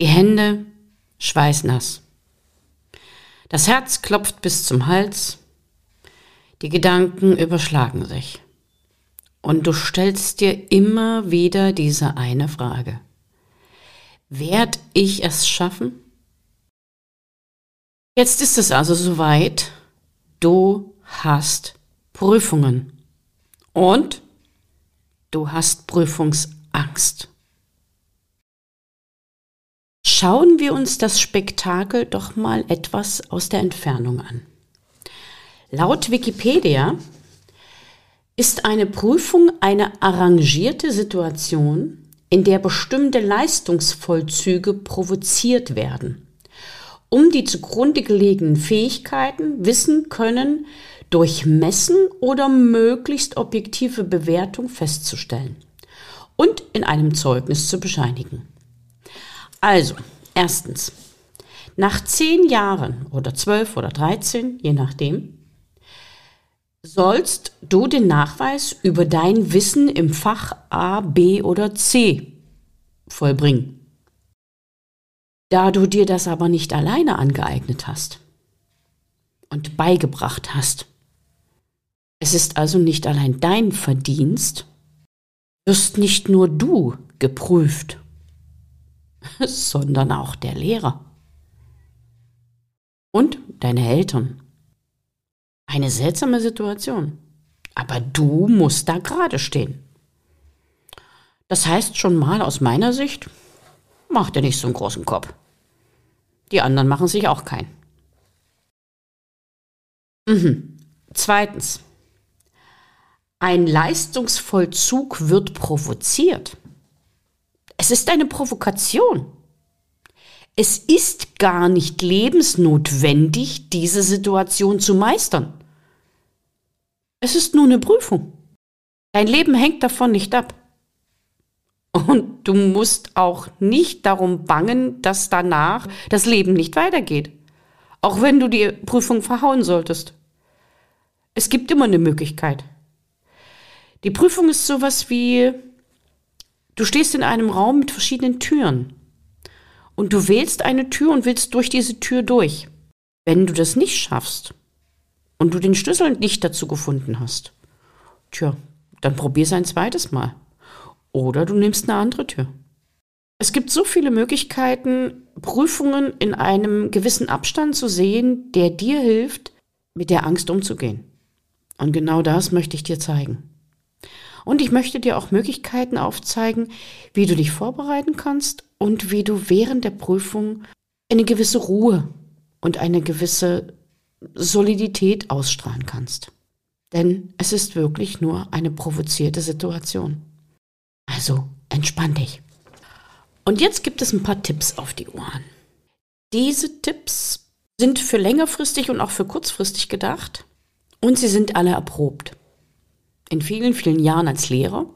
Die Hände schweißnass. Das Herz klopft bis zum Hals. Die Gedanken überschlagen sich. Und du stellst dir immer wieder diese eine Frage. Werd ich es schaffen? Jetzt ist es also soweit. Du hast Prüfungen. Und du hast Prüfungsangst. Schauen wir uns das Spektakel doch mal etwas aus der Entfernung an. Laut Wikipedia ist eine Prüfung eine arrangierte Situation, in der bestimmte Leistungsvollzüge provoziert werden, um die zugrunde gelegenen Fähigkeiten, Wissen, Können durch Messen oder möglichst objektive Bewertung festzustellen und in einem Zeugnis zu bescheinigen. Also, erstens, nach zehn Jahren oder zwölf oder dreizehn, je nachdem, sollst du den Nachweis über dein Wissen im Fach A, B oder C vollbringen. Da du dir das aber nicht alleine angeeignet hast und beigebracht hast, es ist also nicht allein dein Verdienst, wirst nicht nur du geprüft sondern auch der Lehrer. Und deine Eltern. Eine seltsame Situation. Aber du musst da gerade stehen. Das heißt schon mal aus meiner Sicht, mach dir nicht so einen großen Kopf. Die anderen machen sich auch keinen. Mhm. Zweitens. Ein Leistungsvollzug wird provoziert. Es ist eine Provokation. Es ist gar nicht lebensnotwendig, diese Situation zu meistern. Es ist nur eine Prüfung. Dein Leben hängt davon nicht ab. Und du musst auch nicht darum bangen, dass danach das Leben nicht weitergeht. Auch wenn du die Prüfung verhauen solltest. Es gibt immer eine Möglichkeit. Die Prüfung ist sowas wie Du stehst in einem Raum mit verschiedenen Türen und du wählst eine Tür und willst durch diese Tür durch. Wenn du das nicht schaffst und du den Schlüssel nicht dazu gefunden hast, tja, dann probier's ein zweites Mal. Oder du nimmst eine andere Tür. Es gibt so viele Möglichkeiten, Prüfungen in einem gewissen Abstand zu sehen, der dir hilft, mit der Angst umzugehen. Und genau das möchte ich dir zeigen. Und ich möchte dir auch Möglichkeiten aufzeigen, wie du dich vorbereiten kannst und wie du während der Prüfung eine gewisse Ruhe und eine gewisse Solidität ausstrahlen kannst. Denn es ist wirklich nur eine provozierte Situation. Also entspann dich. Und jetzt gibt es ein paar Tipps auf die Ohren. Diese Tipps sind für längerfristig und auch für kurzfristig gedacht und sie sind alle erprobt in vielen, vielen Jahren als Lehrer.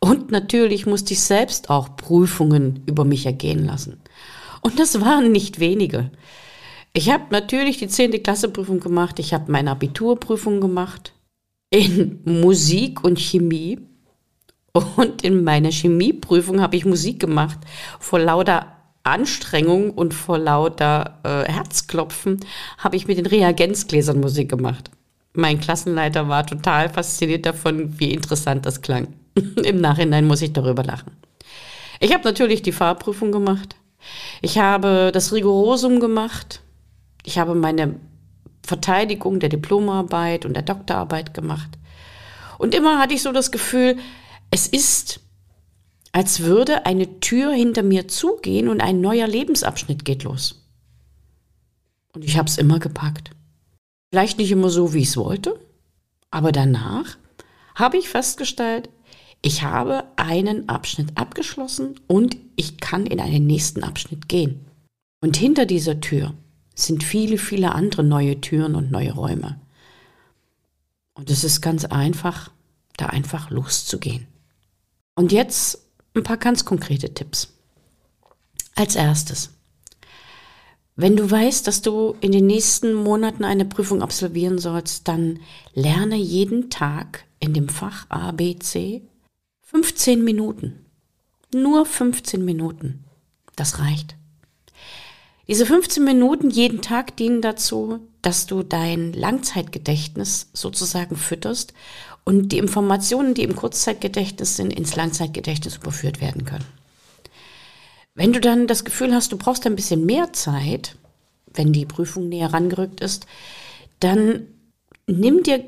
Und natürlich musste ich selbst auch Prüfungen über mich ergehen lassen. Und das waren nicht wenige. Ich habe natürlich die 10. Klasse Prüfung gemacht, ich habe meine Abiturprüfung gemacht in Musik und Chemie. Und in meiner Chemieprüfung habe ich Musik gemacht. Vor lauter Anstrengung und vor lauter äh, Herzklopfen habe ich mit den Reagenzgläsern Musik gemacht. Mein Klassenleiter war total fasziniert davon, wie interessant das klang. Im Nachhinein muss ich darüber lachen. Ich habe natürlich die Fahrprüfung gemacht. Ich habe das Rigorosum gemacht. Ich habe meine Verteidigung der Diplomarbeit und der Doktorarbeit gemacht. Und immer hatte ich so das Gefühl, es ist, als würde eine Tür hinter mir zugehen und ein neuer Lebensabschnitt geht los. Und ich habe es immer gepackt. Vielleicht nicht immer so, wie ich es wollte, aber danach habe ich festgestellt, ich habe einen Abschnitt abgeschlossen und ich kann in einen nächsten Abschnitt gehen. Und hinter dieser Tür sind viele, viele andere neue Türen und neue Räume. Und es ist ganz einfach, da einfach loszugehen. Und jetzt ein paar ganz konkrete Tipps. Als erstes, wenn du weißt, dass du in den nächsten Monaten eine Prüfung absolvieren sollst, dann lerne jeden Tag in dem Fach A, B, C 15 Minuten. Nur 15 Minuten. Das reicht. Diese 15 Minuten jeden Tag dienen dazu, dass du dein Langzeitgedächtnis sozusagen fütterst und die Informationen, die im Kurzzeitgedächtnis sind, ins Langzeitgedächtnis überführt werden können. Wenn du dann das Gefühl hast, du brauchst ein bisschen mehr Zeit, wenn die Prüfung näher rangerückt ist, dann nimm dir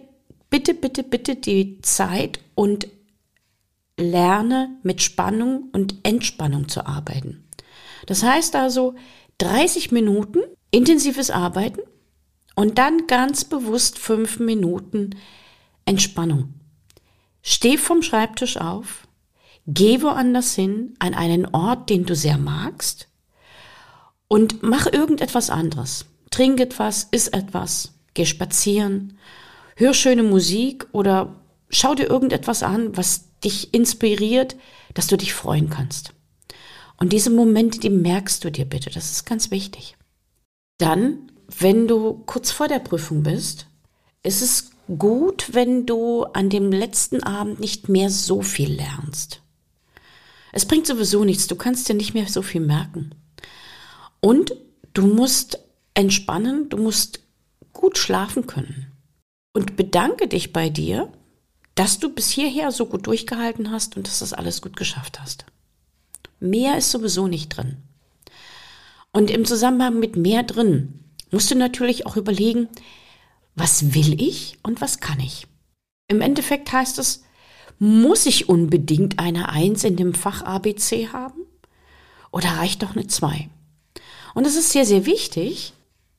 bitte, bitte, bitte die Zeit und lerne mit Spannung und Entspannung zu arbeiten. Das heißt also 30 Minuten intensives Arbeiten und dann ganz bewusst fünf Minuten Entspannung. Steh vom Schreibtisch auf, Geh woanders hin, an einen Ort, den du sehr magst und mach irgendetwas anderes. Trink etwas, iss etwas, geh spazieren, hör schöne Musik oder schau dir irgendetwas an, was dich inspiriert, dass du dich freuen kannst. Und diese Momente, die merkst du dir bitte, das ist ganz wichtig. Dann, wenn du kurz vor der Prüfung bist, ist es gut, wenn du an dem letzten Abend nicht mehr so viel lernst. Es bringt sowieso nichts, du kannst dir nicht mehr so viel merken. Und du musst entspannen, du musst gut schlafen können. Und bedanke dich bei dir, dass du bis hierher so gut durchgehalten hast und dass das alles gut geschafft hast. Mehr ist sowieso nicht drin. Und im Zusammenhang mit mehr drin musst du natürlich auch überlegen, was will ich und was kann ich. Im Endeffekt heißt es, muss ich unbedingt eine Eins in dem Fach ABC haben? Oder reicht doch eine Zwei? Und es ist sehr, sehr wichtig.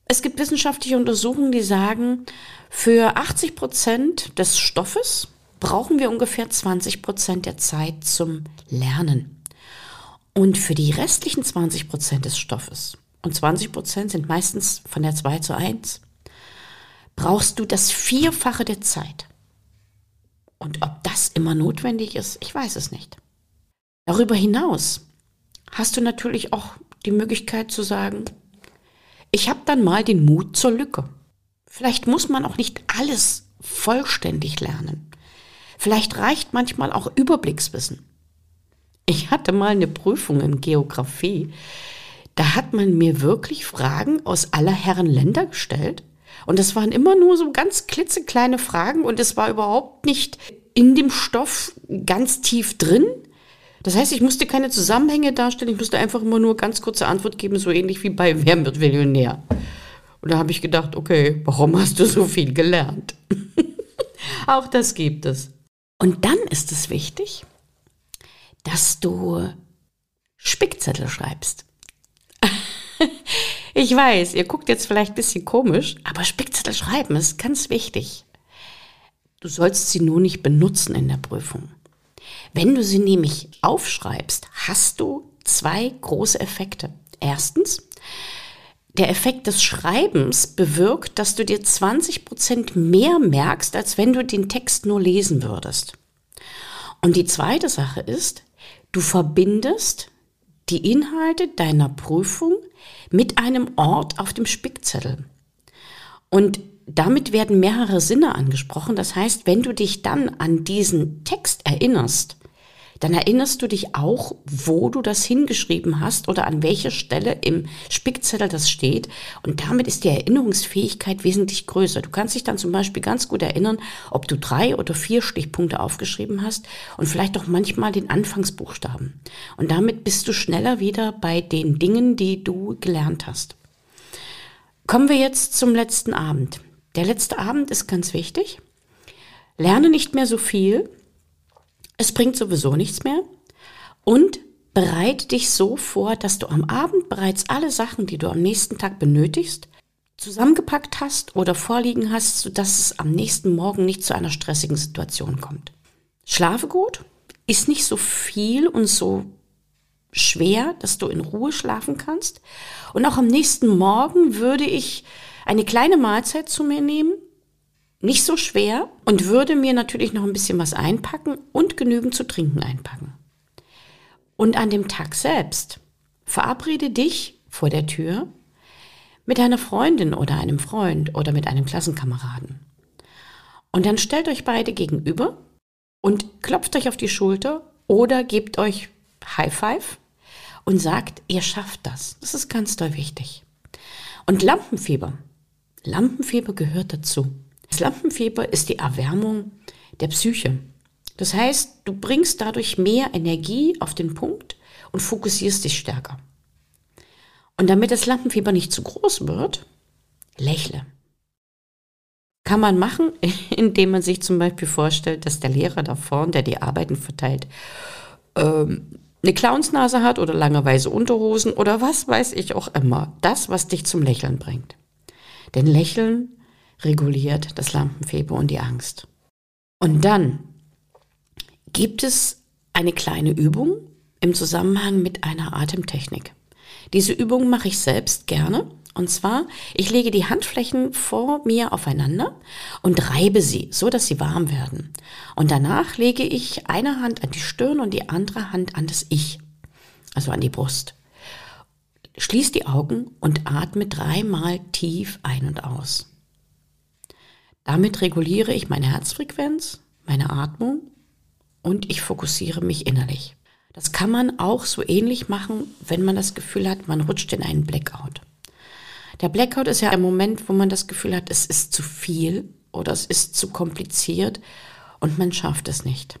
Es gibt wissenschaftliche Untersuchungen, die sagen, für 80 Prozent des Stoffes brauchen wir ungefähr 20 Prozent der Zeit zum Lernen. Und für die restlichen 20 Prozent des Stoffes, und 20 Prozent sind meistens von der 2 zu 1, brauchst du das Vierfache der Zeit. Und ob das immer notwendig ist, ich weiß es nicht. Darüber hinaus hast du natürlich auch die Möglichkeit zu sagen, ich habe dann mal den Mut zur Lücke. Vielleicht muss man auch nicht alles vollständig lernen. Vielleicht reicht manchmal auch Überblickswissen. Ich hatte mal eine Prüfung in Geografie. Da hat man mir wirklich Fragen aus aller Herren Länder gestellt und das waren immer nur so ganz klitzekleine Fragen und es war überhaupt nicht in dem Stoff ganz tief drin. Das heißt, ich musste keine Zusammenhänge darstellen, ich musste einfach immer nur ganz kurze Antwort geben, so ähnlich wie bei Wer wird Millionär. Und da habe ich gedacht, okay, warum hast du so viel gelernt? Auch das gibt es. Und dann ist es wichtig, dass du Spickzettel schreibst. Ich weiß, ihr guckt jetzt vielleicht ein bisschen komisch, aber Spickzettel schreiben ist ganz wichtig. Du sollst sie nur nicht benutzen in der Prüfung. Wenn du sie nämlich aufschreibst, hast du zwei große Effekte. Erstens, der Effekt des Schreibens bewirkt, dass du dir 20 Prozent mehr merkst, als wenn du den Text nur lesen würdest. Und die zweite Sache ist, du verbindest die Inhalte deiner Prüfung mit einem Ort auf dem Spickzettel. Und damit werden mehrere Sinne angesprochen. Das heißt, wenn du dich dann an diesen Text erinnerst, dann erinnerst du dich auch, wo du das hingeschrieben hast oder an welcher Stelle im Spickzettel das steht. Und damit ist die Erinnerungsfähigkeit wesentlich größer. Du kannst dich dann zum Beispiel ganz gut erinnern, ob du drei oder vier Stichpunkte aufgeschrieben hast und vielleicht auch manchmal den Anfangsbuchstaben. Und damit bist du schneller wieder bei den Dingen, die du gelernt hast. Kommen wir jetzt zum letzten Abend. Der letzte Abend ist ganz wichtig. Lerne nicht mehr so viel, es bringt sowieso nichts mehr. Und bereite dich so vor, dass du am Abend bereits alle Sachen, die du am nächsten Tag benötigst, zusammengepackt hast oder vorliegen hast, sodass es am nächsten Morgen nicht zu einer stressigen Situation kommt. Schlafe gut, ist nicht so viel und so schwer, dass du in Ruhe schlafen kannst. Und auch am nächsten Morgen würde ich eine kleine Mahlzeit zu mir nehmen, nicht so schwer und würde mir natürlich noch ein bisschen was einpacken und genügend zu trinken einpacken. Und an dem Tag selbst verabrede dich vor der Tür mit einer Freundin oder einem Freund oder mit einem Klassenkameraden. Und dann stellt euch beide gegenüber und klopft euch auf die Schulter oder gebt euch High Five und sagt, ihr schafft das. Das ist ganz doll wichtig. Und Lampenfieber. Lampenfieber gehört dazu. Das Lampenfieber ist die Erwärmung der Psyche. Das heißt, du bringst dadurch mehr Energie auf den Punkt und fokussierst dich stärker. Und damit das Lampenfieber nicht zu groß wird, lächle. Kann man machen, indem man sich zum Beispiel vorstellt, dass der Lehrer da vorne, der die Arbeiten verteilt, ähm, eine Clownsnase hat oder lange weiße Unterhosen oder was weiß ich auch immer. Das, was dich zum Lächeln bringt. Denn Lächeln reguliert das Lampenfieber und die Angst. Und dann gibt es eine kleine Übung im Zusammenhang mit einer Atemtechnik. Diese Übung mache ich selbst gerne. Und zwar, ich lege die Handflächen vor mir aufeinander und reibe sie, so dass sie warm werden. Und danach lege ich eine Hand an die Stirn und die andere Hand an das Ich, also an die Brust. Schließ die Augen und atme dreimal tief ein und aus. Damit reguliere ich meine Herzfrequenz, meine Atmung und ich fokussiere mich innerlich. Das kann man auch so ähnlich machen, wenn man das Gefühl hat, man rutscht in einen Blackout. Der Blackout ist ja der Moment, wo man das Gefühl hat, es ist zu viel oder es ist zu kompliziert und man schafft es nicht.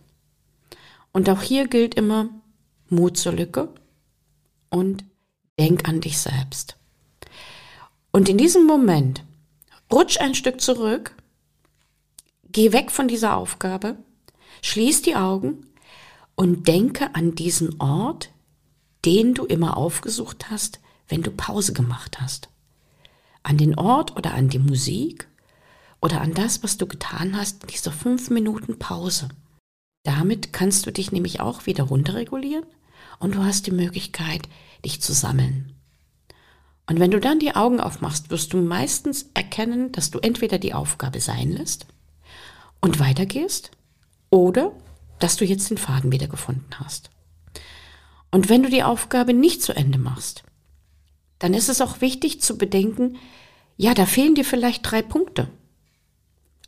Und auch hier gilt immer Mut zur Lücke und denk an dich selbst. Und in diesem Moment rutsch ein Stück zurück, geh weg von dieser Aufgabe, schließ die Augen und denke an diesen Ort, den du immer aufgesucht hast, wenn du Pause gemacht hast. An den Ort oder an die Musik oder an das, was du getan hast in dieser fünf Minuten Pause. Damit kannst du dich nämlich auch wieder runterregulieren und du hast die Möglichkeit, dich zu sammeln. Und wenn du dann die Augen aufmachst, wirst du meistens erkennen, dass du entweder die Aufgabe sein lässt und weitergehst oder dass du jetzt den Faden wieder gefunden hast. Und wenn du die Aufgabe nicht zu Ende machst, dann ist es auch wichtig zu bedenken, ja, da fehlen dir vielleicht drei Punkte.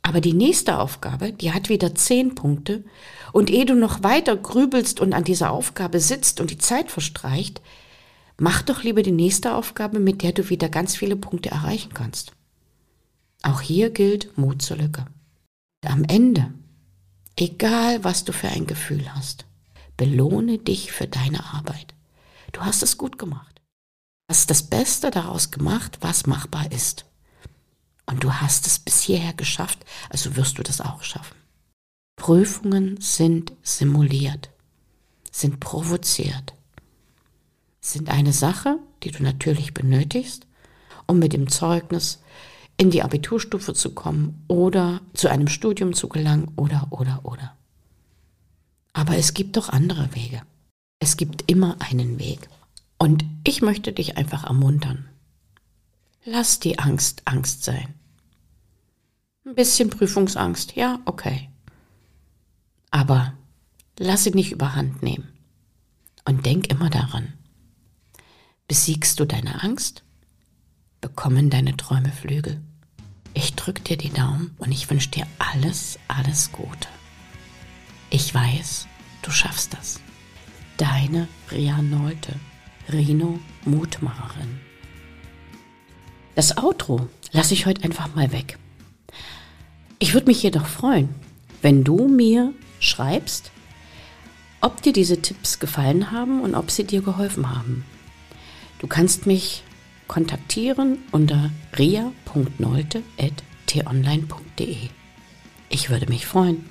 Aber die nächste Aufgabe, die hat wieder zehn Punkte. Und ehe du noch weiter grübelst und an dieser Aufgabe sitzt und die Zeit verstreicht, mach doch lieber die nächste Aufgabe, mit der du wieder ganz viele Punkte erreichen kannst. Auch hier gilt Mut zur Lücke. Am Ende Egal, was du für ein Gefühl hast, belohne dich für deine Arbeit. Du hast es gut gemacht. Du hast das Beste daraus gemacht, was machbar ist. Und du hast es bis hierher geschafft, also wirst du das auch schaffen. Prüfungen sind simuliert, sind provoziert, sind eine Sache, die du natürlich benötigst, um mit dem Zeugnis in die Abiturstufe zu kommen oder zu einem Studium zu gelangen oder, oder, oder. Aber es gibt doch andere Wege. Es gibt immer einen Weg. Und ich möchte dich einfach ermuntern. Lass die Angst Angst sein. Ein bisschen Prüfungsangst, ja, okay. Aber lass sie nicht überhand nehmen. Und denk immer daran. Besiegst du deine Angst, bekommen deine Träume Flügel. Ich drücke dir die Daumen und ich wünsche dir alles, alles Gute. Ich weiß, du schaffst das. Deine Ria Nolte, Rino Mutmacherin. Das Outro lasse ich heute einfach mal weg. Ich würde mich jedoch freuen, wenn du mir schreibst, ob dir diese Tipps gefallen haben und ob sie dir geholfen haben. Du kannst mich kontaktieren unter ria.nolte.tonline.de. Ich würde mich freuen.